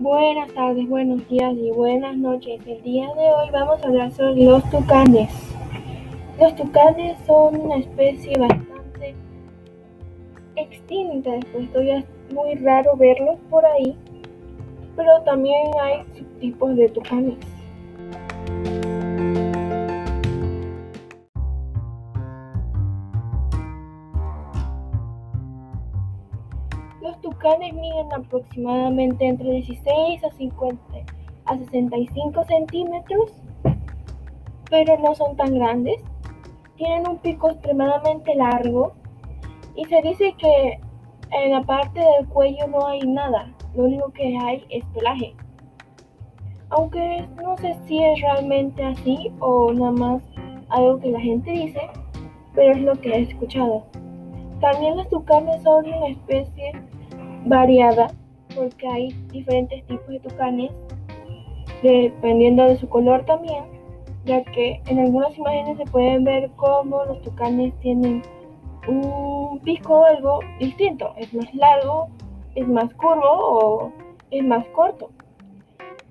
Buenas tardes, buenos días y buenas noches. El día de hoy vamos a hablar sobre los tucanes. Los tucanes son una especie bastante extinta, puesto ya es muy raro verlos por ahí, pero también hay subtipos de tucanes. Tucanes miden aproximadamente entre 16 a 50 a 65 centímetros, pero no son tan grandes. Tienen un pico extremadamente largo y se dice que en la parte del cuello no hay nada, lo único que hay es pelaje. Aunque no sé si es realmente así o nada más algo que la gente dice, pero es lo que he escuchado. También los tucanes son una especie variada porque hay diferentes tipos de tucanes dependiendo de su color también, ya que en algunas imágenes se pueden ver cómo los tucanes tienen un pico algo distinto, es más largo, es más curvo o es más corto.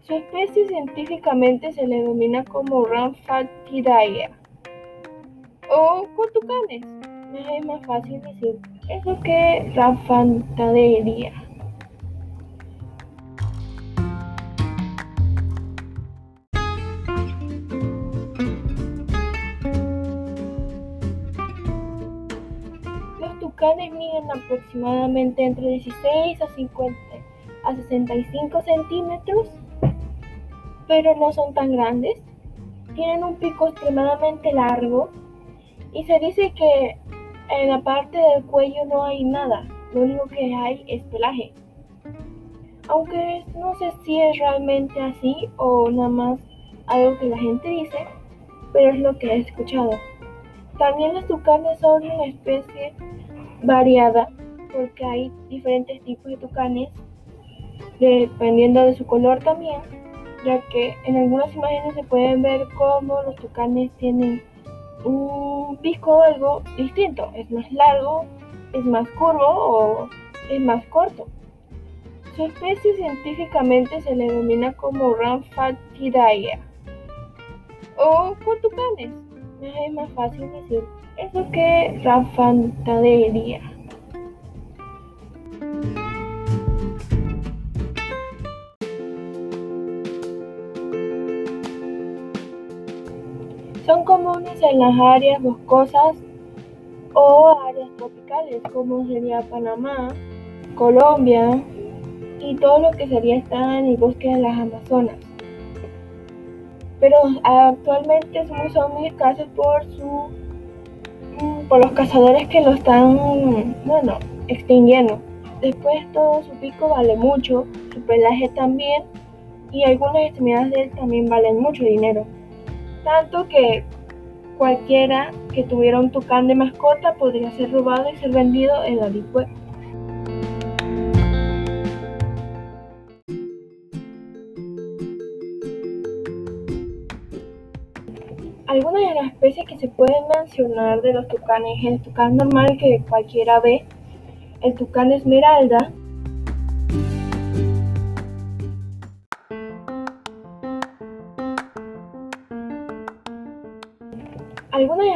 Su especie científicamente se le denomina como Ramphatidaea o Es más fácil decir eso que Ramphatidaea. Los tucanes miden aproximadamente entre 16 a 50 a 65 centímetros, pero no son tan grandes. Tienen un pico extremadamente largo y se dice que en la parte del cuello no hay nada, lo único que hay es pelaje. Aunque no sé si es realmente así o nada más algo que la gente dice, pero es lo que he escuchado. También los tucanes son una especie variada porque hay diferentes tipos de tucanes dependiendo de su color también, ya que en algunas imágenes se pueden ver cómo los tucanes tienen un pico algo distinto, es más largo, es más curvo o es más corto. Su especie científicamente se le denomina como Ramphatidaea o tucanes. Es más fácil decir eso que Ramphatidaea. Comunes en las áreas boscosas o áreas tropicales, como sería Panamá, Colombia y todo lo que sería estar en el bosque de las Amazonas. Pero actualmente son muy escasos por su por los cazadores que lo están bueno extinguiendo. Después todo su pico vale mucho, su pelaje también y algunas extremidades de él también valen mucho dinero. Tanto que cualquiera que tuviera un tucán de mascota podría ser robado y ser vendido en la Deep. Algunas de las especies que se pueden mencionar de los tucanes es el tucán normal que cualquiera ve, el tucán esmeralda,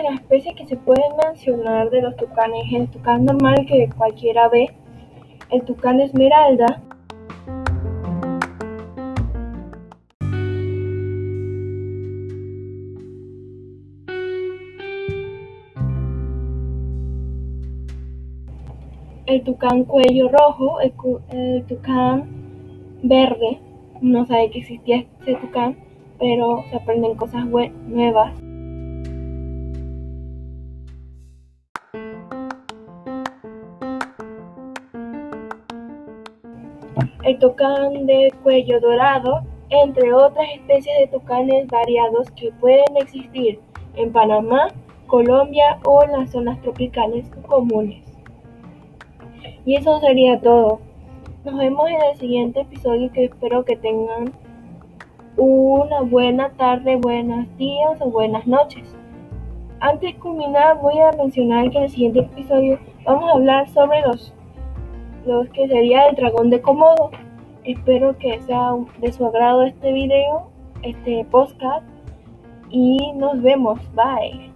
de las especies que se pueden mencionar de los tucanes es el tucán normal que cualquiera ve, el tucán esmeralda, el tucán cuello rojo, el, el, tucán verde, no sabe que existía ese tucán, pero se aprenden cosas nuevas. El tucán de cuello dorado, entre otras especies de tucanes variados que pueden existir en Panamá, Colombia o en las zonas tropicales comunes. Y eso sería todo. Nos vemos en el siguiente episodio que espero que tengan una buena tarde, buenos días o buenas noches. Antes de culminar voy a mencionar que en el siguiente episodio vamos a hablar sobre los, los que sería el dragón de Komodo. Espero que sea de su agrado este video, este podcast. Y nos vemos. Bye.